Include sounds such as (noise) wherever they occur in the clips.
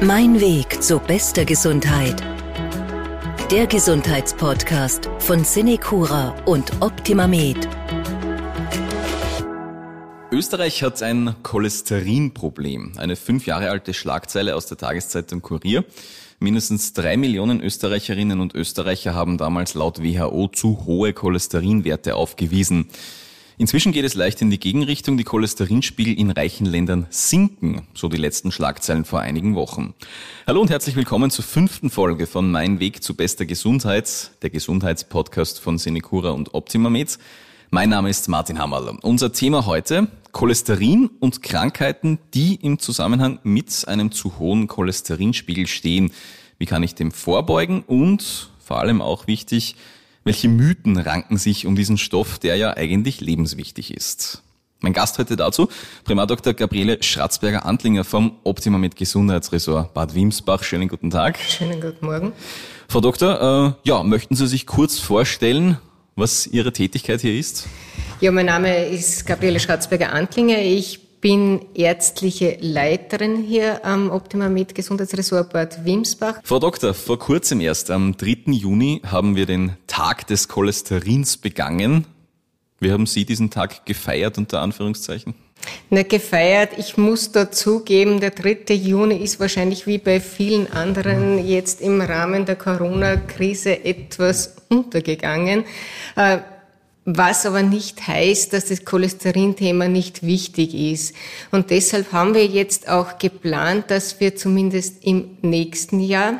Mein Weg zu bester Gesundheit. Der Gesundheitspodcast von Cinecura und OptimaMed. Österreich hat ein Cholesterinproblem. Eine fünf Jahre alte Schlagzeile aus der Tageszeitung Kurier. Mindestens drei Millionen Österreicherinnen und Österreicher haben damals laut WHO zu hohe Cholesterinwerte aufgewiesen. Inzwischen geht es leicht in die Gegenrichtung. Die Cholesterinspiegel in reichen Ländern sinken, so die letzten Schlagzeilen vor einigen Wochen. Hallo und herzlich willkommen zur fünften Folge von Mein Weg zu bester Gesundheit, der Gesundheitspodcast von Senecura und OptimaMed. Mein Name ist Martin Hammerl. Unser Thema heute Cholesterin und Krankheiten, die im Zusammenhang mit einem zu hohen Cholesterinspiegel stehen. Wie kann ich dem vorbeugen und vor allem auch wichtig, welche Mythen ranken sich um diesen Stoff, der ja eigentlich lebenswichtig ist? Mein Gast heute dazu, Primardoktor Gabriele Schratzberger-Antlinger vom Optima mit Gesundheitsressort Bad Wimsbach. Schönen guten Tag. Schönen guten Morgen. Frau Doktor, äh, ja, möchten Sie sich kurz vorstellen, was Ihre Tätigkeit hier ist? Ja, mein Name ist Gabriele Schratzberger-Antlinger. Ich bin ärztliche Leiterin hier am Optima Med Gesundheitsressort Bad Wimsbach. Frau Doktor, vor kurzem erst, am 3. Juni, haben wir den Tag des Cholesterins begangen. Wie haben Sie diesen Tag gefeiert, unter Anführungszeichen? Na, gefeiert. Ich muss dazugeben, der 3. Juni ist wahrscheinlich wie bei vielen anderen jetzt im Rahmen der Corona-Krise etwas untergegangen. Äh, was aber nicht heißt, dass das Cholesterinthema nicht wichtig ist. Und deshalb haben wir jetzt auch geplant, dass wir zumindest im nächsten Jahr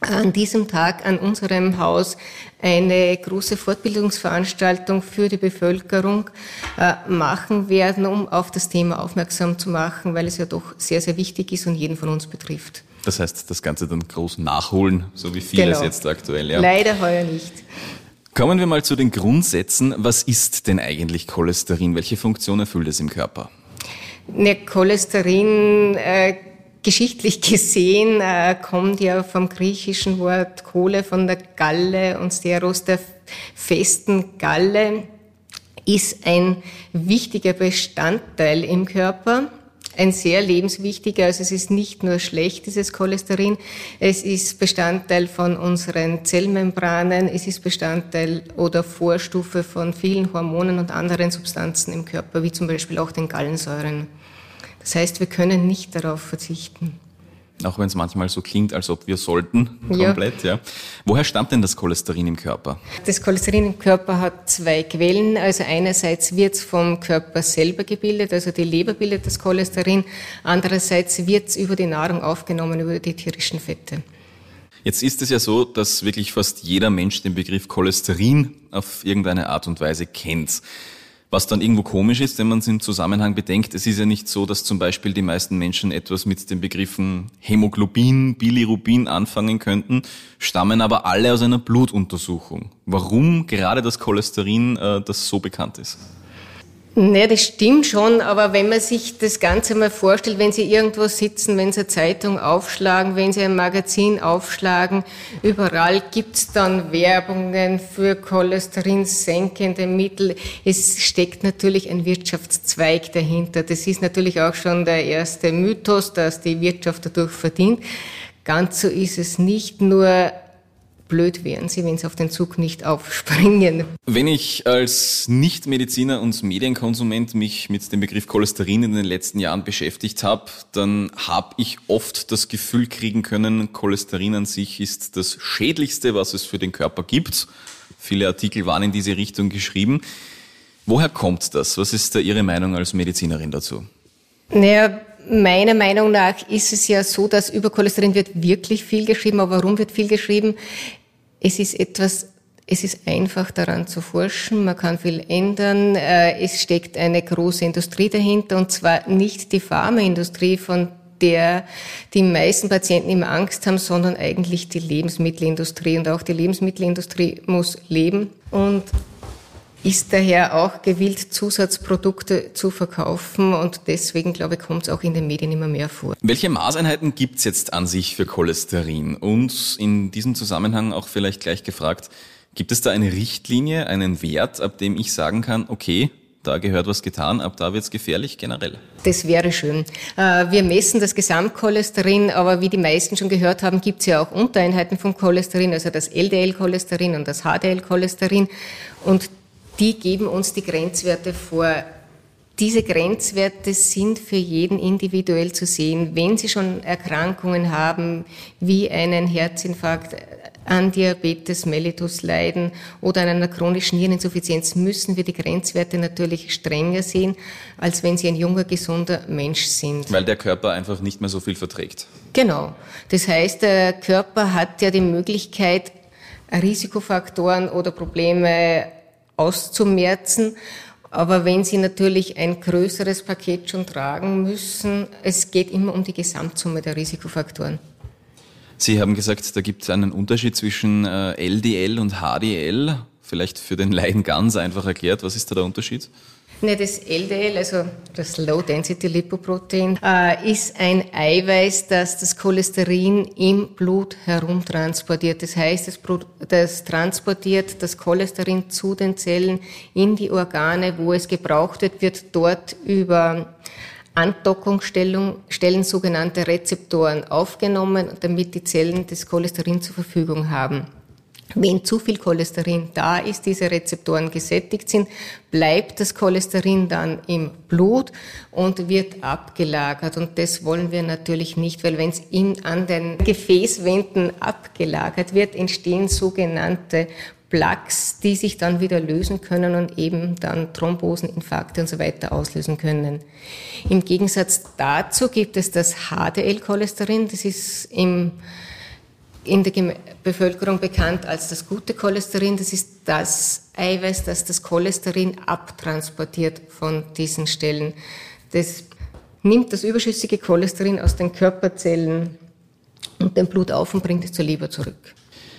an diesem Tag an unserem Haus eine große Fortbildungsveranstaltung für die Bevölkerung äh, machen werden, um auf das Thema aufmerksam zu machen, weil es ja doch sehr, sehr wichtig ist und jeden von uns betrifft. Das heißt, das Ganze dann groß nachholen, so wie vieles genau. jetzt aktuell. Ja. Leider heuer nicht. Kommen wir mal zu den Grundsätzen. Was ist denn eigentlich Cholesterin? Welche Funktion erfüllt es im Körper? Ne, Cholesterin, äh, geschichtlich (laughs) gesehen, äh, kommt ja vom griechischen Wort Kohle von der Galle und Steros der festen Galle, ist ein wichtiger Bestandteil im Körper ein sehr lebenswichtiger. Also es ist nicht nur schlecht, dieses Cholesterin. Es ist Bestandteil von unseren Zellmembranen. Es ist Bestandteil oder Vorstufe von vielen Hormonen und anderen Substanzen im Körper, wie zum Beispiel auch den Gallensäuren. Das heißt, wir können nicht darauf verzichten. Auch wenn es manchmal so klingt, als ob wir sollten, komplett, ja. ja. Woher stammt denn das Cholesterin im Körper? Das Cholesterin im Körper hat zwei Quellen. Also einerseits wird es vom Körper selber gebildet, also die Leber bildet das Cholesterin. Andererseits wird es über die Nahrung aufgenommen, über die tierischen Fette. Jetzt ist es ja so, dass wirklich fast jeder Mensch den Begriff Cholesterin auf irgendeine Art und Weise kennt. Was dann irgendwo komisch ist, wenn man es im Zusammenhang bedenkt, es ist ja nicht so, dass zum Beispiel die meisten Menschen etwas mit den Begriffen Hämoglobin, Bilirubin anfangen könnten, stammen aber alle aus einer Blutuntersuchung. Warum gerade das Cholesterin, äh, das so bekannt ist? Ne, das stimmt schon, aber wenn man sich das Ganze mal vorstellt, wenn Sie irgendwo sitzen, wenn Sie eine Zeitung aufschlagen, wenn Sie ein Magazin aufschlagen, überall gibt's dann Werbungen für cholesterinsenkende Mittel. Es steckt natürlich ein Wirtschaftszweig dahinter. Das ist natürlich auch schon der erste Mythos, dass die Wirtschaft dadurch verdient. Ganz so ist es nicht nur blöd wären sie, wenn sie auf den Zug nicht aufspringen. Wenn ich als Nichtmediziner und Medienkonsument mich mit dem Begriff Cholesterin in den letzten Jahren beschäftigt habe, dann habe ich oft das Gefühl kriegen können, Cholesterin an sich ist das Schädlichste, was es für den Körper gibt. Viele Artikel waren in diese Richtung geschrieben. Woher kommt das? Was ist da Ihre Meinung als Medizinerin dazu? Naja, Meiner Meinung nach ist es ja so, dass über Cholesterin wird wirklich viel geschrieben. Aber warum wird viel geschrieben? Es ist etwas, es ist einfach daran zu forschen. Man kann viel ändern. Äh, es steckt eine große Industrie dahinter und zwar nicht die Pharmaindustrie, von der die meisten Patienten immer Angst haben, sondern eigentlich die Lebensmittelindustrie. Und auch die Lebensmittelindustrie muss leben. Und ist daher auch gewillt, Zusatzprodukte zu verkaufen und deswegen, glaube ich, kommt es auch in den Medien immer mehr vor. Welche Maßeinheiten gibt es jetzt an sich für Cholesterin? Und in diesem Zusammenhang auch vielleicht gleich gefragt, gibt es da eine Richtlinie, einen Wert, ab dem ich sagen kann, okay, da gehört was getan, ab da wird es gefährlich generell. Das wäre schön. Äh, wir messen das Gesamtcholesterin, aber wie die meisten schon gehört haben, gibt es ja auch Untereinheiten vom Cholesterin, also das LDL-Cholesterin und das HDL-Cholesterin. Und die geben uns die Grenzwerte vor. Diese Grenzwerte sind für jeden individuell zu sehen. Wenn Sie schon Erkrankungen haben, wie einen Herzinfarkt, an Diabetes mellitus leiden oder an einer chronischen Niereninsuffizienz, müssen wir die Grenzwerte natürlich strenger sehen, als wenn Sie ein junger, gesunder Mensch sind. Weil der Körper einfach nicht mehr so viel verträgt. Genau. Das heißt, der Körper hat ja die Möglichkeit, Risikofaktoren oder Probleme auszumerzen. Aber wenn Sie natürlich ein größeres Paket schon tragen müssen, es geht immer um die Gesamtsumme der Risikofaktoren. Sie haben gesagt, da gibt es einen Unterschied zwischen LDL äh, und HDL. Vielleicht für den Laien ganz einfach erklärt, was ist da der Unterschied? Ne, das LDL, also das Low Density Lipoprotein, äh, ist ein Eiweiß, das das Cholesterin im Blut herumtransportiert. Das heißt, das transportiert das Cholesterin zu den Zellen in die Organe, wo es gebraucht wird, wird dort über Andockungsstellen sogenannte Rezeptoren aufgenommen, damit die Zellen das Cholesterin zur Verfügung haben. Wenn zu viel Cholesterin da ist, diese Rezeptoren gesättigt sind, bleibt das Cholesterin dann im Blut und wird abgelagert. Und das wollen wir natürlich nicht, weil wenn es an den Gefäßwänden abgelagert wird, entstehen sogenannte Plaques, die sich dann wieder lösen können und eben dann Thrombosen, Infarkte und so weiter auslösen können. Im Gegensatz dazu gibt es das HDL-Cholesterin, das ist im in der Bevölkerung bekannt als das gute Cholesterin. Das ist das Eiweiß, das das Cholesterin abtransportiert von diesen Stellen. Das nimmt das überschüssige Cholesterin aus den Körperzellen und dem Blut auf und bringt es zur Leber zurück.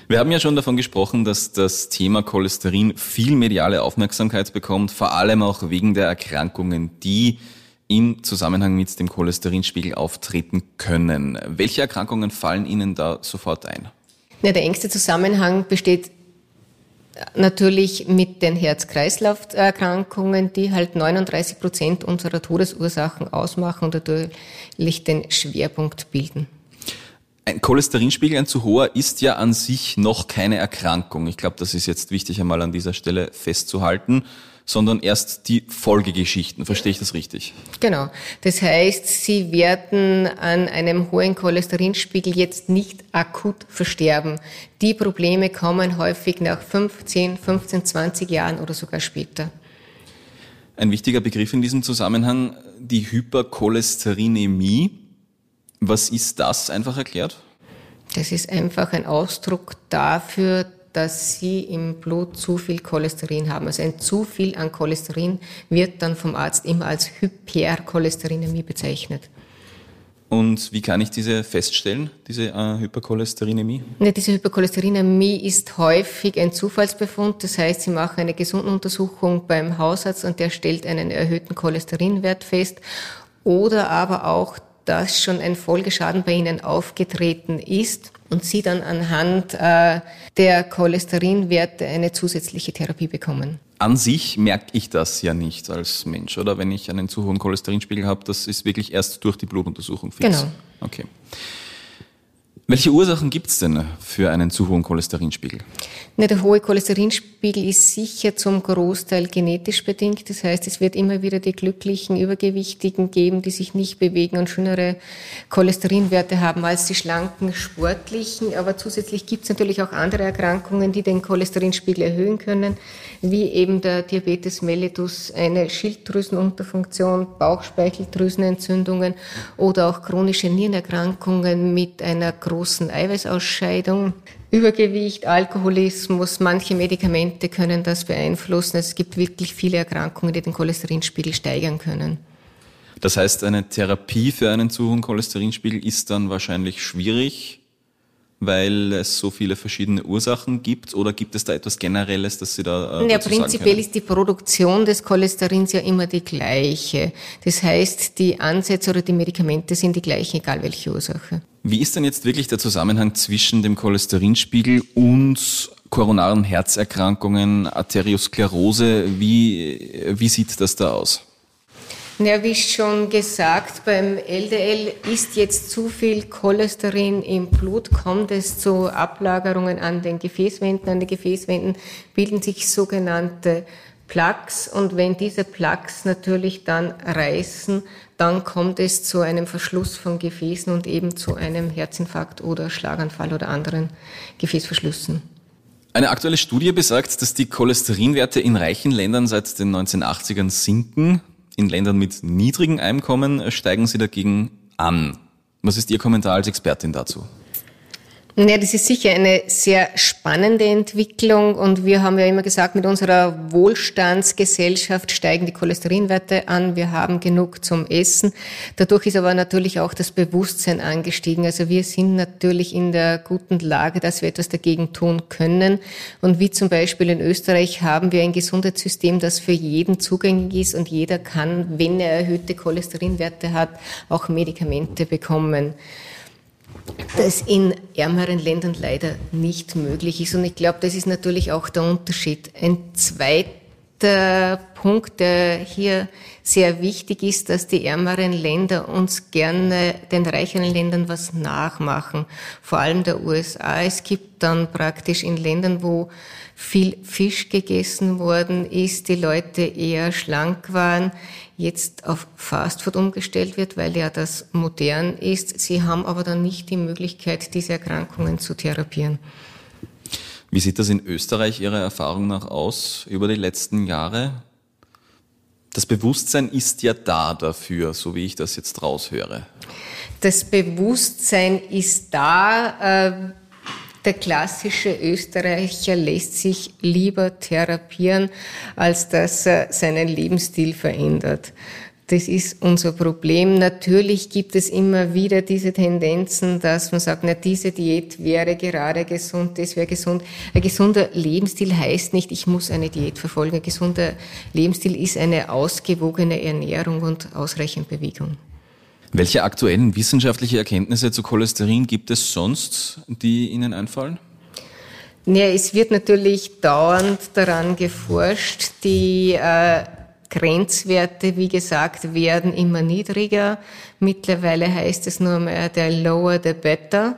Wir haben ja schon davon gesprochen, dass das Thema Cholesterin viel mediale Aufmerksamkeit bekommt, vor allem auch wegen der Erkrankungen, die im Zusammenhang mit dem Cholesterinspiegel auftreten können. Welche Erkrankungen fallen Ihnen da sofort ein? Ja, der engste Zusammenhang besteht natürlich mit den Herz-Kreislauf-Erkrankungen, die halt 39 Prozent unserer Todesursachen ausmachen und natürlich den Schwerpunkt bilden. Ein Cholesterinspiegel, ein zu hoher, ist ja an sich noch keine Erkrankung. Ich glaube, das ist jetzt wichtig einmal an dieser Stelle festzuhalten sondern erst die Folgegeschichten. Verstehe ich das richtig? Genau. Das heißt, Sie werden an einem hohen Cholesterinspiegel jetzt nicht akut versterben. Die Probleme kommen häufig nach 15, 15, 20 Jahren oder sogar später. Ein wichtiger Begriff in diesem Zusammenhang, die Hypercholesterinämie. Was ist das einfach erklärt? Das ist einfach ein Ausdruck dafür, dass sie im Blut zu viel Cholesterin haben. Also ein zu viel an Cholesterin wird dann vom Arzt immer als Hypercholesterinämie bezeichnet. Und wie kann ich diese feststellen, diese äh, Hypercholesterinämie? Ne, diese Hypercholesterinämie ist häufig ein Zufallsbefund. Das heißt, Sie machen eine Gesundenuntersuchung beim Hausarzt und der stellt einen erhöhten Cholesterinwert fest. Oder aber auch, dass schon ein Folgeschaden bei Ihnen aufgetreten ist und Sie dann anhand äh, der Cholesterinwerte eine zusätzliche Therapie bekommen. An sich merke ich das ja nicht als Mensch, oder? Wenn ich einen zu hohen Cholesterinspiegel habe, das ist wirklich erst durch die Blutuntersuchung fix. Genau. Okay. Welche Ursachen gibt es denn für einen zu hohen Cholesterinspiegel? Ne, der hohe Cholesterinspiegel ist sicher zum Großteil genetisch bedingt. Das heißt, es wird immer wieder die glücklichen Übergewichtigen geben, die sich nicht bewegen und schönere Cholesterinwerte haben als die schlanken Sportlichen. Aber zusätzlich gibt es natürlich auch andere Erkrankungen, die den Cholesterinspiegel erhöhen können, wie eben der Diabetes mellitus, eine Schilddrüsenunterfunktion, Bauchspeicheldrüsenentzündungen oder auch chronische Nierenerkrankungen mit einer großen Eiweißausscheidung. Übergewicht, Alkoholismus, manche Medikamente können das beeinflussen. Es gibt wirklich viele Erkrankungen, die den Cholesterinspiegel steigern können. Das heißt, eine Therapie für einen zu hohen Cholesterinspiegel ist dann wahrscheinlich schwierig weil es so viele verschiedene Ursachen gibt? Oder gibt es da etwas Generelles, das Sie da äh, Ja, prinzipiell ist die Produktion des Cholesterins ja immer die gleiche. Das heißt, die Ansätze oder die Medikamente sind die gleichen, egal welche Ursache. Wie ist denn jetzt wirklich der Zusammenhang zwischen dem Cholesterinspiegel und koronaren Herzerkrankungen, Arteriosklerose. Wie, wie sieht das da aus? Ja, wie schon gesagt, beim LDL ist jetzt zu viel Cholesterin im Blut, kommt es zu Ablagerungen an den Gefäßwänden. An den Gefäßwänden bilden sich sogenannte Plaques und wenn diese Plaques natürlich dann reißen, dann kommt es zu einem Verschluss von Gefäßen und eben zu einem Herzinfarkt oder Schlaganfall oder anderen Gefäßverschlüssen. Eine aktuelle Studie besagt, dass die Cholesterinwerte in reichen Ländern seit den 1980ern sinken. In Ländern mit niedrigem Einkommen steigen sie dagegen an. Was ist Ihr Kommentar als Expertin dazu? Ja, das ist sicher eine sehr spannende Entwicklung und wir haben ja immer gesagt, mit unserer Wohlstandsgesellschaft steigen die Cholesterinwerte an, wir haben genug zum Essen. Dadurch ist aber natürlich auch das Bewusstsein angestiegen. Also wir sind natürlich in der guten Lage, dass wir etwas dagegen tun können. Und wie zum Beispiel in Österreich haben wir ein Gesundheitssystem, das für jeden zugänglich ist und jeder kann, wenn er erhöhte Cholesterinwerte hat, auch Medikamente bekommen das in ärmeren Ländern leider nicht möglich ist. Und ich glaube, das ist natürlich auch der Unterschied. Ein zweiter Punkt, der hier sehr wichtig ist, dass die ärmeren Länder uns gerne den reicheren Ländern was nachmachen. Vor allem der USA. Es gibt dann praktisch in Ländern, wo viel Fisch gegessen worden ist, die Leute eher schlank waren, jetzt auf Fastfood umgestellt wird, weil ja das modern ist. Sie haben aber dann nicht die Möglichkeit, diese Erkrankungen zu therapieren. Wie sieht das in Österreich Ihrer Erfahrung nach aus über die letzten Jahre? Das Bewusstsein ist ja da dafür, so wie ich das jetzt raushöre. Das Bewusstsein ist da. Äh, der klassische Österreicher lässt sich lieber therapieren, als dass er seinen Lebensstil verändert. Das ist unser Problem. Natürlich gibt es immer wieder diese Tendenzen, dass man sagt, na, diese Diät wäre gerade gesund, das wäre gesund. Ein gesunder Lebensstil heißt nicht, ich muss eine Diät verfolgen. Ein gesunder Lebensstil ist eine ausgewogene Ernährung und ausreichend Bewegung. Welche aktuellen wissenschaftliche Erkenntnisse zu Cholesterin gibt es sonst, die Ihnen einfallen? Ja, es wird natürlich dauernd daran geforscht. Die äh, Grenzwerte, wie gesagt, werden immer niedriger. Mittlerweile heißt es nur mehr, der lower the better.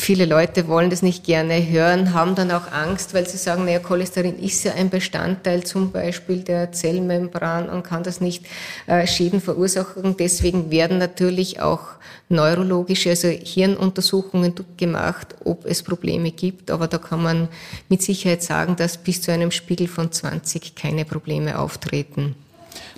Viele Leute wollen das nicht gerne hören, haben dann auch Angst, weil sie sagen, naja, Cholesterin ist ja ein Bestandteil zum Beispiel der Zellmembran und kann das nicht äh, Schäden verursachen. Deswegen werden natürlich auch neurologische, also Hirnuntersuchungen gemacht, ob es Probleme gibt. Aber da kann man mit Sicherheit sagen, dass bis zu einem Spiegel von 20 keine Probleme auftreten.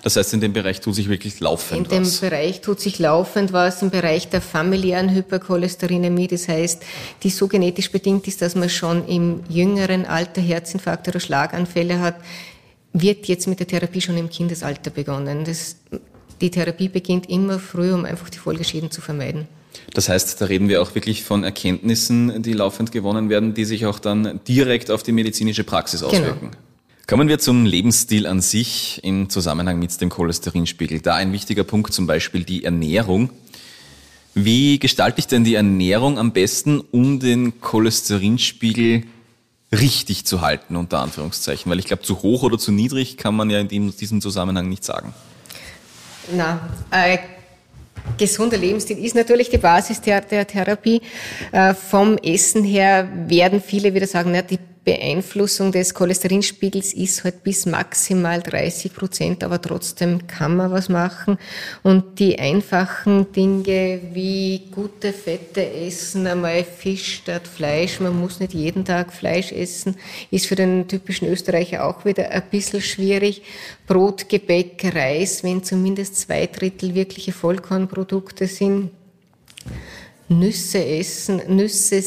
Das heißt, in dem Bereich tut sich wirklich laufend was? In dem was. Bereich tut sich laufend was, im Bereich der familiären Hypercholesterinämie. Das heißt, die so genetisch bedingt ist, dass man schon im jüngeren Alter Herzinfarkt oder Schlaganfälle hat, wird jetzt mit der Therapie schon im Kindesalter begonnen. Das, die Therapie beginnt immer früh, um einfach die Folgeschäden zu vermeiden. Das heißt, da reden wir auch wirklich von Erkenntnissen, die laufend gewonnen werden, die sich auch dann direkt auf die medizinische Praxis genau. auswirken. Genau. Kommen wir zum Lebensstil an sich im Zusammenhang mit dem Cholesterinspiegel. Da ein wichtiger Punkt zum Beispiel die Ernährung. Wie gestalte ich denn die Ernährung am besten, um den Cholesterinspiegel richtig zu halten, unter Anführungszeichen? Weil ich glaube, zu hoch oder zu niedrig kann man ja in diesem Zusammenhang nicht sagen. Na, äh, gesunder Lebensstil ist natürlich die Basis der, der Therapie. Äh, vom Essen her werden viele wieder sagen, na, die Beeinflussung des Cholesterinspiegels ist halt bis maximal 30 Prozent, aber trotzdem kann man was machen. Und die einfachen Dinge wie gute Fette essen, einmal Fisch statt Fleisch, man muss nicht jeden Tag Fleisch essen, ist für den typischen Österreicher auch wieder ein bisschen schwierig. Brot, Gebäck, Reis, wenn zumindest zwei Drittel wirkliche Vollkornprodukte sind. Nüsse essen, Nüsse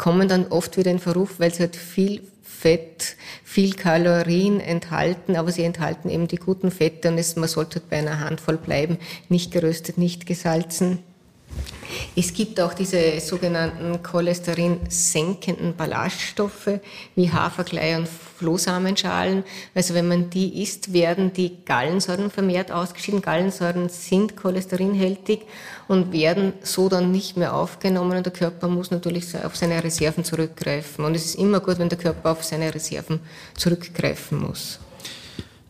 kommen dann oft wieder in Verruf, weil sie halt viel Fett, viel Kalorien enthalten, aber sie enthalten eben die guten Fette und es, man sollte halt bei einer Handvoll bleiben, nicht geröstet, nicht gesalzen. Es gibt auch diese sogenannten cholesterinsenkenden Ballaststoffe wie Haferklei und Flohsamenschalen. Also wenn man die isst, werden die Gallensäuren vermehrt ausgeschieden. Gallensäuren sind cholesterinhältig und werden so dann nicht mehr aufgenommen und der Körper muss natürlich auf seine Reserven zurückgreifen. Und es ist immer gut, wenn der Körper auf seine Reserven zurückgreifen muss.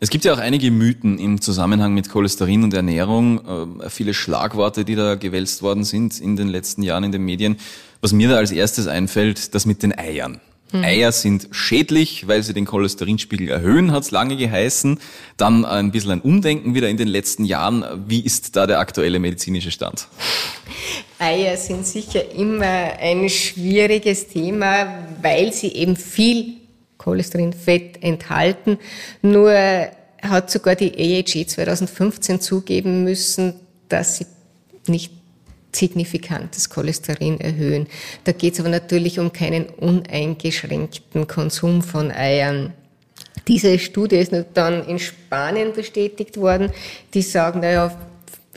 Es gibt ja auch einige Mythen im Zusammenhang mit Cholesterin und Ernährung, äh, viele Schlagworte, die da gewälzt worden sind in den letzten Jahren in den Medien. Was mir da als erstes einfällt, das mit den Eiern. Mhm. Eier sind schädlich, weil sie den Cholesterinspiegel erhöhen, hat es lange geheißen. Dann ein bisschen ein Umdenken wieder in den letzten Jahren. Wie ist da der aktuelle medizinische Stand? Eier sind sicher immer ein schwieriges Thema, weil sie eben viel Cholesterinfett enthalten. Nur hat sogar die AHG 2015 zugeben müssen, dass sie nicht signifikantes Cholesterin erhöhen. Da geht es aber natürlich um keinen uneingeschränkten Konsum von Eiern. Diese Studie ist dann in Spanien bestätigt worden. Die sagen, naja,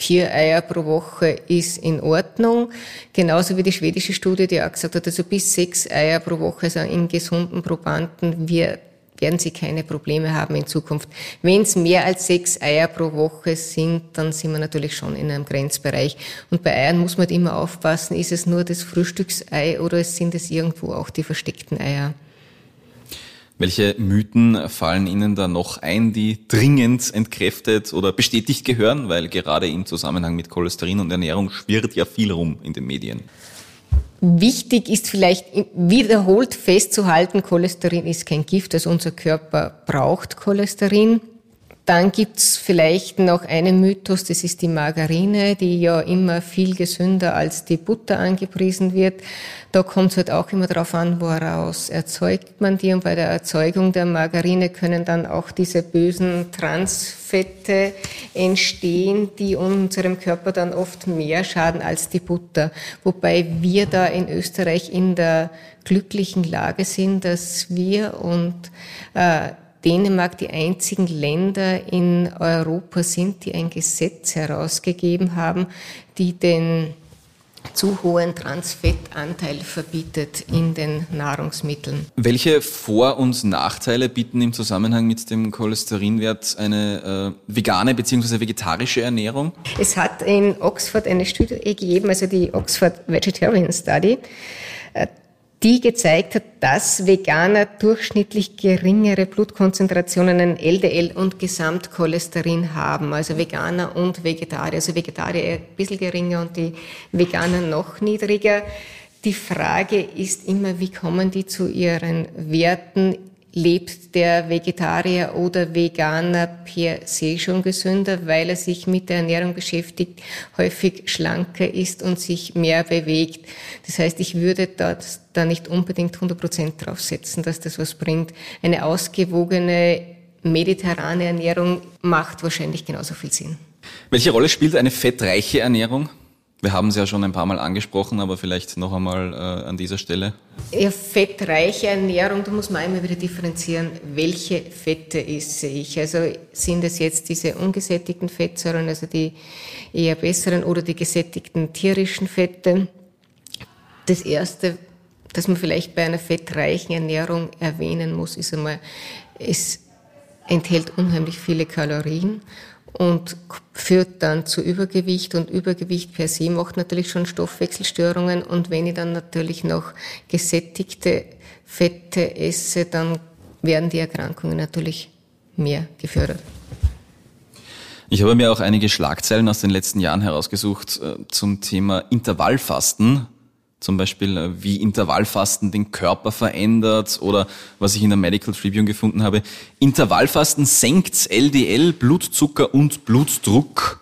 vier Eier pro Woche ist in Ordnung. Genauso wie die schwedische Studie, die auch gesagt hat, also bis sechs Eier pro Woche, also in gesunden Probanden, wir werden sie keine Probleme haben in Zukunft. Wenn es mehr als sechs Eier pro Woche sind, dann sind wir natürlich schon in einem Grenzbereich. Und bei Eiern muss man halt immer aufpassen, ist es nur das Frühstücksei oder sind es irgendwo auch die versteckten Eier? Welche Mythen fallen Ihnen da noch ein, die dringend entkräftet oder bestätigt gehören? Weil gerade im Zusammenhang mit Cholesterin und Ernährung schwirrt ja viel rum in den Medien. Wichtig ist vielleicht wiederholt festzuhalten, Cholesterin ist kein Gift, also unser Körper braucht Cholesterin. Dann gibt's vielleicht noch einen Mythos, das ist die Margarine, die ja immer viel gesünder als die Butter angepriesen wird. Da kommt halt auch immer darauf an, woraus erzeugt man die. Und bei der Erzeugung der Margarine können dann auch diese bösen Transfette entstehen, die unserem Körper dann oft mehr schaden als die Butter. Wobei wir da in Österreich in der glücklichen Lage sind, dass wir und äh, Dänemark die einzigen Länder in Europa sind, die ein Gesetz herausgegeben haben, die den zu hohen Transfettanteil verbietet in den Nahrungsmitteln. Welche Vor- und Nachteile bieten im Zusammenhang mit dem Cholesterinwert eine äh, vegane bzw. vegetarische Ernährung? Es hat in Oxford eine Studie gegeben, also die Oxford Vegetarian Study. Die gezeigt hat, dass Veganer durchschnittlich geringere Blutkonzentrationen in LDL und Gesamtcholesterin haben. Also Veganer und Vegetarier. Also Vegetarier ein bisschen geringer und die Veganer noch niedriger. Die Frage ist immer, wie kommen die zu ihren Werten? Lebt der Vegetarier oder Veganer per se schon gesünder, weil er sich mit der Ernährung beschäftigt, häufig schlanker ist und sich mehr bewegt. Das heißt, ich würde da, da nicht unbedingt 100 Prozent draufsetzen, dass das was bringt. Eine ausgewogene mediterrane Ernährung macht wahrscheinlich genauso viel Sinn. Welche Rolle spielt eine fettreiche Ernährung? Wir haben es ja schon ein paar Mal angesprochen, aber vielleicht noch einmal äh, an dieser Stelle. Ja, fettreiche Ernährung, da muss man einmal wieder differenzieren, welche Fette esse ich. Also sind es jetzt diese ungesättigten Fettsäuren, also die eher besseren, oder die gesättigten tierischen Fette? Das erste, das man vielleicht bei einer fettreichen Ernährung erwähnen muss, ist einmal, es enthält unheimlich viele Kalorien und führt dann zu Übergewicht. Und Übergewicht per se macht natürlich schon Stoffwechselstörungen. Und wenn ich dann natürlich noch gesättigte Fette esse, dann werden die Erkrankungen natürlich mehr gefördert. Ich habe mir auch einige Schlagzeilen aus den letzten Jahren herausgesucht äh, zum Thema Intervallfasten zum Beispiel äh, wie Intervallfasten den Körper verändert oder was ich in der Medical Tribune gefunden habe. Intervallfasten senkt LDL, Blutzucker und Blutdruck.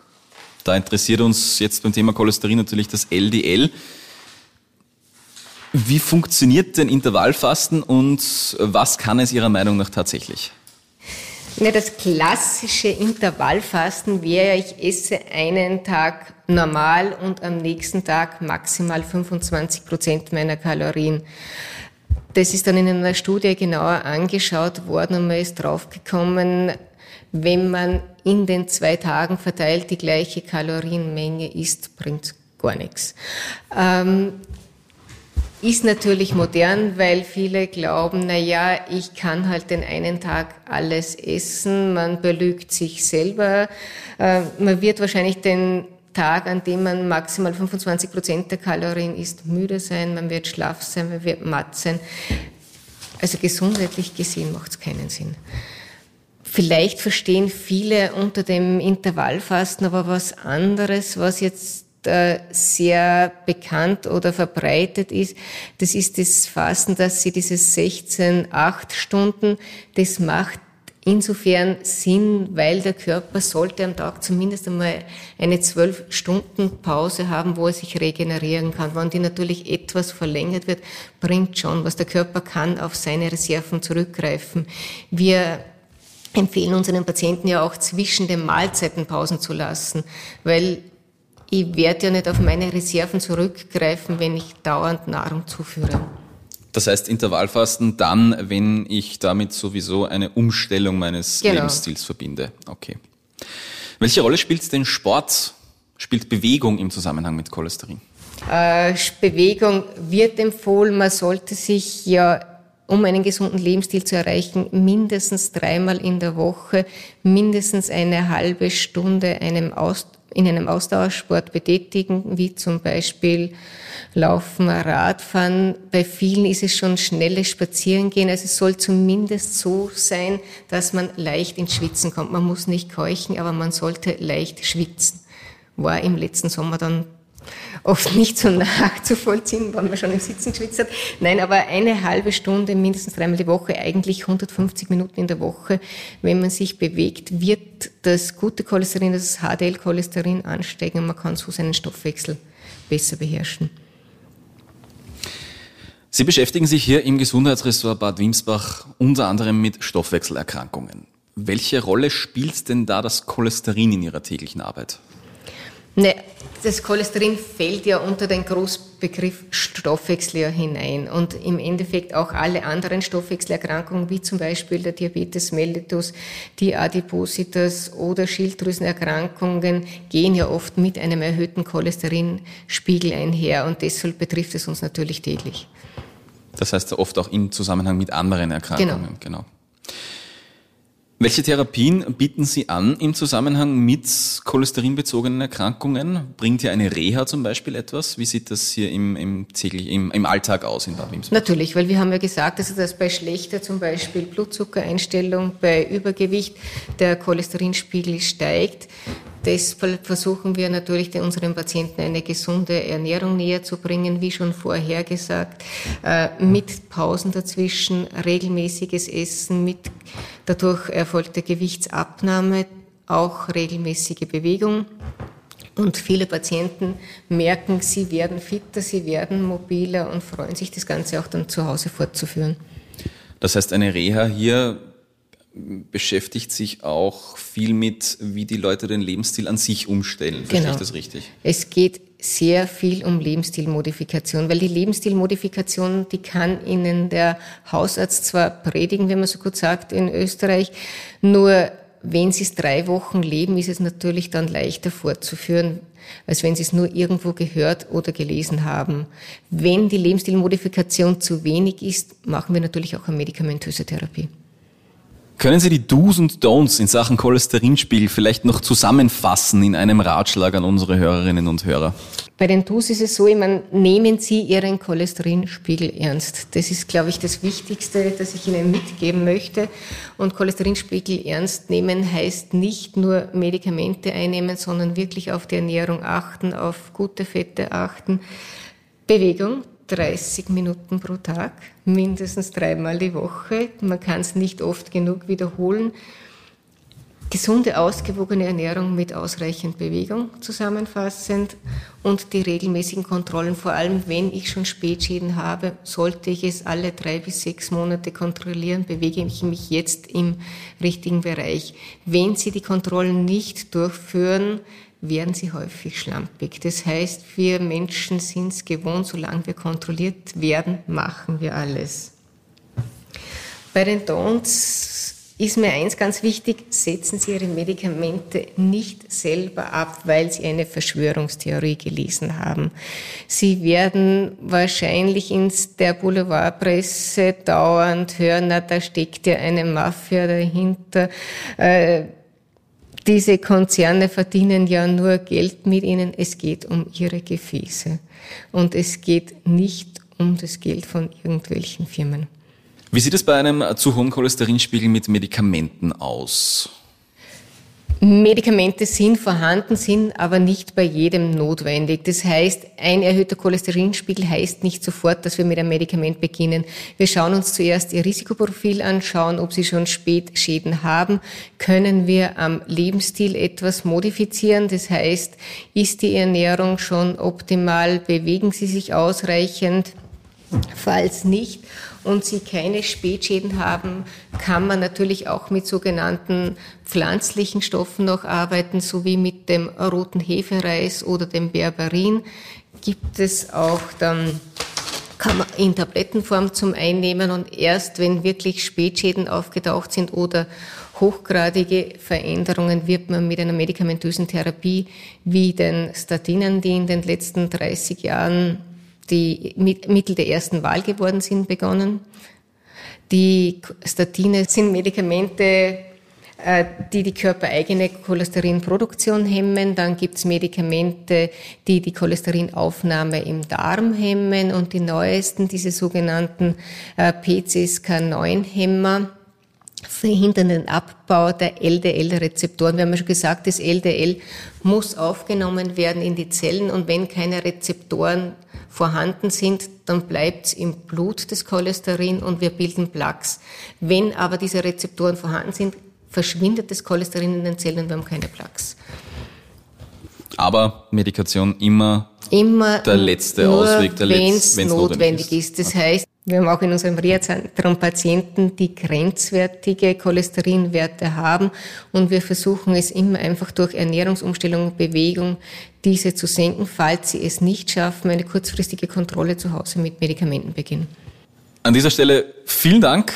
Da interessiert uns jetzt beim Thema Cholesterin natürlich das LDL. Wie funktioniert denn Intervallfasten und was kann es Ihrer Meinung nach tatsächlich? Ja, das klassische Intervallfasten wäre, ich esse einen Tag normal und am nächsten Tag maximal 25 Prozent meiner Kalorien. Das ist dann in einer Studie genauer angeschaut worden und man ist draufgekommen, wenn man in den zwei Tagen verteilt die gleiche Kalorienmenge isst, bringt gar nichts. Ähm, ist natürlich modern, weil viele glauben, na ja, ich kann halt den einen Tag alles essen, man belügt sich selber, äh, man wird wahrscheinlich den Tag, an dem man maximal 25 Prozent der Kalorien isst, müde sein, man wird schlaff sein, man wird matt sein. Also gesundheitlich gesehen macht es keinen Sinn. Vielleicht verstehen viele unter dem Intervallfasten aber was anderes, was jetzt sehr bekannt oder verbreitet ist. Das ist das Fasten, dass sie dieses 16, 8 Stunden, das macht insofern Sinn, weil der Körper sollte am Tag zumindest einmal eine zwölf Stunden Pause haben, wo er sich regenerieren kann. Wenn die natürlich etwas verlängert wird, bringt schon was. Der Körper kann auf seine Reserven zurückgreifen. Wir empfehlen unseren Patienten ja auch zwischen den Mahlzeiten Pausen zu lassen, weil ich werde ja nicht auf meine Reserven zurückgreifen, wenn ich dauernd Nahrung zuführe. Das heißt Intervallfasten dann, wenn ich damit sowieso eine Umstellung meines genau. Lebensstils verbinde. Okay. Welche Rolle spielt denn Sport, spielt Bewegung im Zusammenhang mit Cholesterin? Äh, Bewegung wird empfohlen, man sollte sich ja um einen gesunden Lebensstil zu erreichen, mindestens dreimal in der Woche, mindestens eine halbe Stunde einem Aus in einem Ausdauersport betätigen, wie zum Beispiel Laufen, Radfahren. Bei vielen ist es schon schnelles Spazierengehen. Also es soll zumindest so sein, dass man leicht ins Schwitzen kommt. Man muss nicht keuchen, aber man sollte leicht schwitzen. War im letzten Sommer dann oft nicht so nachzuvollziehen, wann man schon im Sitzen geschwitzt hat. Nein, aber eine halbe Stunde, mindestens dreimal die Woche, eigentlich 150 Minuten in der Woche, wenn man sich bewegt, wird das gute Cholesterin, das HDL-Cholesterin ansteigen und man kann so seinen Stoffwechsel besser beherrschen. Sie beschäftigen sich hier im Gesundheitsressort Bad Wimsbach unter anderem mit Stoffwechselerkrankungen. Welche Rolle spielt denn da das Cholesterin in Ihrer täglichen Arbeit? Ne, das Cholesterin fällt ja unter den Großbegriff Stoffwechsel hinein und im Endeffekt auch alle anderen Stoffwechselerkrankungen, wie zum Beispiel der Diabetes mellitus, die Adipositas oder Schilddrüsenerkrankungen, gehen ja oft mit einem erhöhten Cholesterinspiegel einher und deshalb betrifft es uns natürlich täglich. Das heißt oft auch im Zusammenhang mit anderen Erkrankungen, genau. genau. Welche Therapien bieten Sie an im Zusammenhang mit cholesterinbezogenen Erkrankungen? Bringt hier eine Reha zum Beispiel etwas? Wie sieht das hier im, im, im, im Alltag aus in Bad Wimsburg? Natürlich, weil wir haben ja gesagt, also dass bei schlechter zum Beispiel Blutzuckereinstellung, bei Übergewicht der Cholesterinspiegel steigt. Deshalb versuchen wir natürlich unseren Patienten eine gesunde Ernährung näher zu bringen, wie schon vorher gesagt, äh, mit Pausen dazwischen, regelmäßiges Essen, mit dadurch erfolgter Gewichtsabnahme, auch regelmäßige Bewegung. Und viele Patienten merken, sie werden fitter, sie werden mobiler und freuen sich, das Ganze auch dann zu Hause fortzuführen. Das heißt, eine Reha hier beschäftigt sich auch viel mit, wie die Leute den Lebensstil an sich umstellen. Verstehe genau. ich das richtig? Es geht sehr viel um Lebensstilmodifikation, weil die Lebensstilmodifikation, die kann Ihnen der Hausarzt zwar predigen, wenn man so gut sagt, in Österreich, nur wenn Sie es drei Wochen leben, ist es natürlich dann leichter fortzuführen, als wenn Sie es nur irgendwo gehört oder gelesen haben. Wenn die Lebensstilmodifikation zu wenig ist, machen wir natürlich auch eine medikamentöse Therapie. Können Sie die Do's und Don'ts in Sachen Cholesterinspiegel vielleicht noch zusammenfassen in einem Ratschlag an unsere Hörerinnen und Hörer? Bei den Do's ist es so, ich meine, nehmen Sie Ihren Cholesterinspiegel ernst. Das ist, glaube ich, das Wichtigste, das ich Ihnen mitgeben möchte. Und Cholesterinspiegel ernst nehmen heißt nicht nur Medikamente einnehmen, sondern wirklich auf die Ernährung achten, auf gute Fette achten. Bewegung, 30 Minuten pro Tag, mindestens dreimal die Woche. Man kann es nicht oft genug wiederholen. Gesunde, ausgewogene Ernährung mit ausreichend Bewegung zusammenfassend und die regelmäßigen Kontrollen. Vor allem, wenn ich schon Spätschäden habe, sollte ich es alle drei bis sechs Monate kontrollieren. Bewege ich mich jetzt im richtigen Bereich. Wenn Sie die Kontrollen nicht durchführen, werden sie häufig schlampig. Das heißt, wir Menschen sind es gewohnt, solange wir kontrolliert werden, machen wir alles. Bei den Don'ts ist mir eins ganz wichtig, setzen Sie Ihre Medikamente nicht selber ab, weil Sie eine Verschwörungstheorie gelesen haben. Sie werden wahrscheinlich in der Boulevardpresse dauernd hören, na, da steckt ja eine Mafia dahinter. Äh, diese Konzerne verdienen ja nur Geld mit ihnen. Es geht um ihre Gefäße. Und es geht nicht um das Geld von irgendwelchen Firmen. Wie sieht es bei einem zu hohen Cholesterinspiegel mit Medikamenten aus? Medikamente sind vorhanden, sind aber nicht bei jedem notwendig. Das heißt, ein erhöhter Cholesterinspiegel heißt nicht sofort, dass wir mit einem Medikament beginnen. Wir schauen uns zuerst Ihr Risikoprofil an, schauen, ob Sie schon Spätschäden haben. Können wir am Lebensstil etwas modifizieren? Das heißt, ist die Ernährung schon optimal? Bewegen Sie sich ausreichend? Falls nicht und sie keine Spätschäden haben, kann man natürlich auch mit sogenannten pflanzlichen Stoffen noch arbeiten, sowie mit dem roten Hefereis oder dem Berberin. Gibt es auch dann kann man in Tablettenform zum Einnehmen und erst wenn wirklich Spätschäden aufgetaucht sind oder hochgradige Veränderungen wird man mit einer medikamentösen Therapie wie den Statinen, die in den letzten 30 Jahren die Mittel der ersten Wahl geworden sind, begonnen. Die Statine sind Medikamente, äh, die die körpereigene Cholesterinproduktion hemmen. Dann gibt es Medikamente, die die Cholesterinaufnahme im Darm hemmen. Und die neuesten, diese sogenannten äh, PCSK9-Hämmer, verhindern den Abbau der LDL-Rezeptoren. Wir haben ja schon gesagt, das LDL muss aufgenommen werden in die Zellen und wenn keine Rezeptoren vorhanden sind, dann bleibt es im Blut das Cholesterin und wir bilden Plaques. Wenn aber diese Rezeptoren vorhanden sind, verschwindet das Cholesterin in den Zellen und wir haben keine Plaques. Aber Medikation immer, immer der letzte Ausweg, wenn es notwendig, ist. ist. Das heißt, wir haben auch in unserem Reha-Zentrum Patienten, die grenzwertige Cholesterinwerte haben und wir versuchen es immer einfach durch Ernährungsumstellung, Bewegung, diese zu senken, falls sie es nicht schaffen, eine kurzfristige Kontrolle zu Hause mit Medikamenten beginnen. An dieser Stelle vielen Dank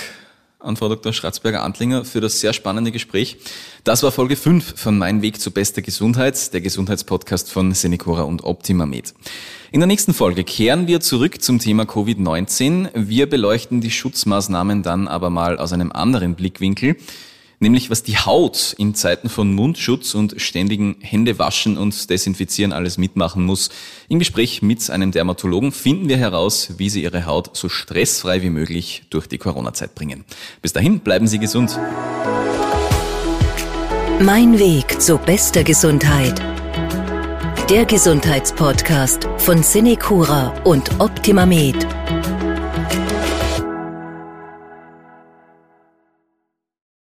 an Frau Dr. Schratzberger-Antlinger für das sehr spannende Gespräch. Das war Folge 5 von Mein Weg zu bester Gesundheit, der Gesundheitspodcast von Senecora und Optima Med. In der nächsten Folge kehren wir zurück zum Thema Covid-19. Wir beleuchten die Schutzmaßnahmen dann aber mal aus einem anderen Blickwinkel nämlich was die Haut in Zeiten von Mundschutz und ständigen Händewaschen und Desinfizieren alles mitmachen muss. Im Gespräch mit einem Dermatologen finden wir heraus, wie Sie Ihre Haut so stressfrei wie möglich durch die Corona-Zeit bringen. Bis dahin bleiben Sie gesund. Mein Weg zu bester Gesundheit. Der Gesundheitspodcast von Cinecura und Optima Med.